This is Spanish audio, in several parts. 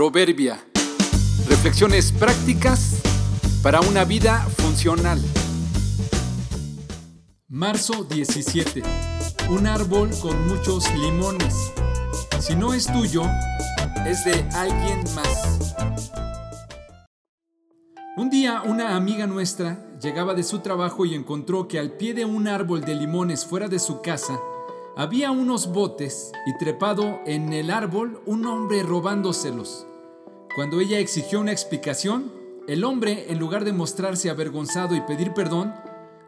Proverbia. Reflexiones prácticas para una vida funcional. Marzo 17. Un árbol con muchos limones. Si no es tuyo, es de alguien más. Un día una amiga nuestra llegaba de su trabajo y encontró que al pie de un árbol de limones fuera de su casa había unos botes y trepado en el árbol un hombre robándoselos. Cuando ella exigió una explicación, el hombre, en lugar de mostrarse avergonzado y pedir perdón,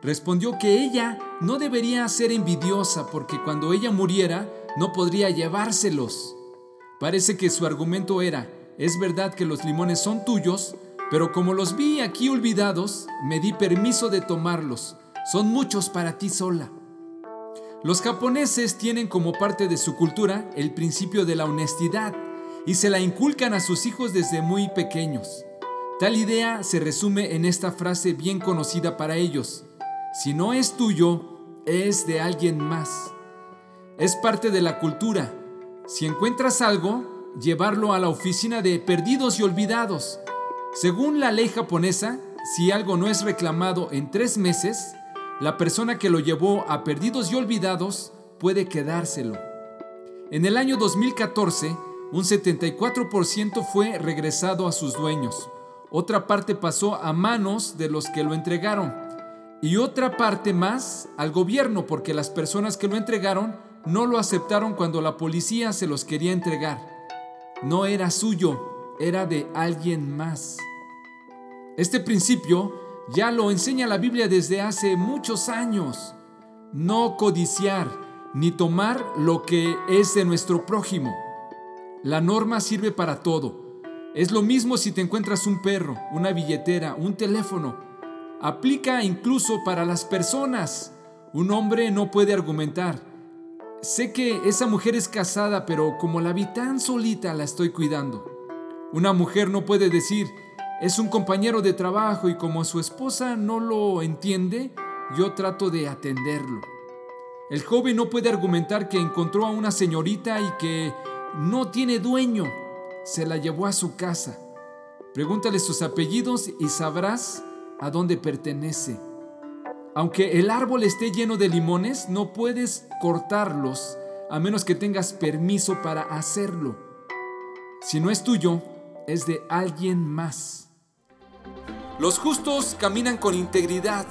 respondió que ella no debería ser envidiosa porque cuando ella muriera no podría llevárselos. Parece que su argumento era, es verdad que los limones son tuyos, pero como los vi aquí olvidados, me di permiso de tomarlos. Son muchos para ti sola. Los japoneses tienen como parte de su cultura el principio de la honestidad y se la inculcan a sus hijos desde muy pequeños. Tal idea se resume en esta frase bien conocida para ellos. Si no es tuyo, es de alguien más. Es parte de la cultura. Si encuentras algo, llevarlo a la oficina de perdidos y olvidados. Según la ley japonesa, si algo no es reclamado en tres meses, la persona que lo llevó a perdidos y olvidados puede quedárselo. En el año 2014, un 74% fue regresado a sus dueños. Otra parte pasó a manos de los que lo entregaron. Y otra parte más al gobierno porque las personas que lo entregaron no lo aceptaron cuando la policía se los quería entregar. No era suyo, era de alguien más. Este principio ya lo enseña la Biblia desde hace muchos años. No codiciar ni tomar lo que es de nuestro prójimo. La norma sirve para todo. Es lo mismo si te encuentras un perro, una billetera, un teléfono. Aplica incluso para las personas. Un hombre no puede argumentar. Sé que esa mujer es casada, pero como la vi tan solita, la estoy cuidando. Una mujer no puede decir, es un compañero de trabajo y como su esposa no lo entiende, yo trato de atenderlo. El joven no puede argumentar que encontró a una señorita y que no tiene dueño. Se la llevó a su casa. Pregúntale sus apellidos y sabrás a dónde pertenece. Aunque el árbol esté lleno de limones, no puedes cortarlos a menos que tengas permiso para hacerlo. Si no es tuyo, es de alguien más. Los justos caminan con integridad.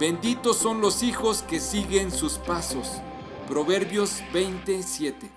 Benditos son los hijos que siguen sus pasos. Proverbios 27.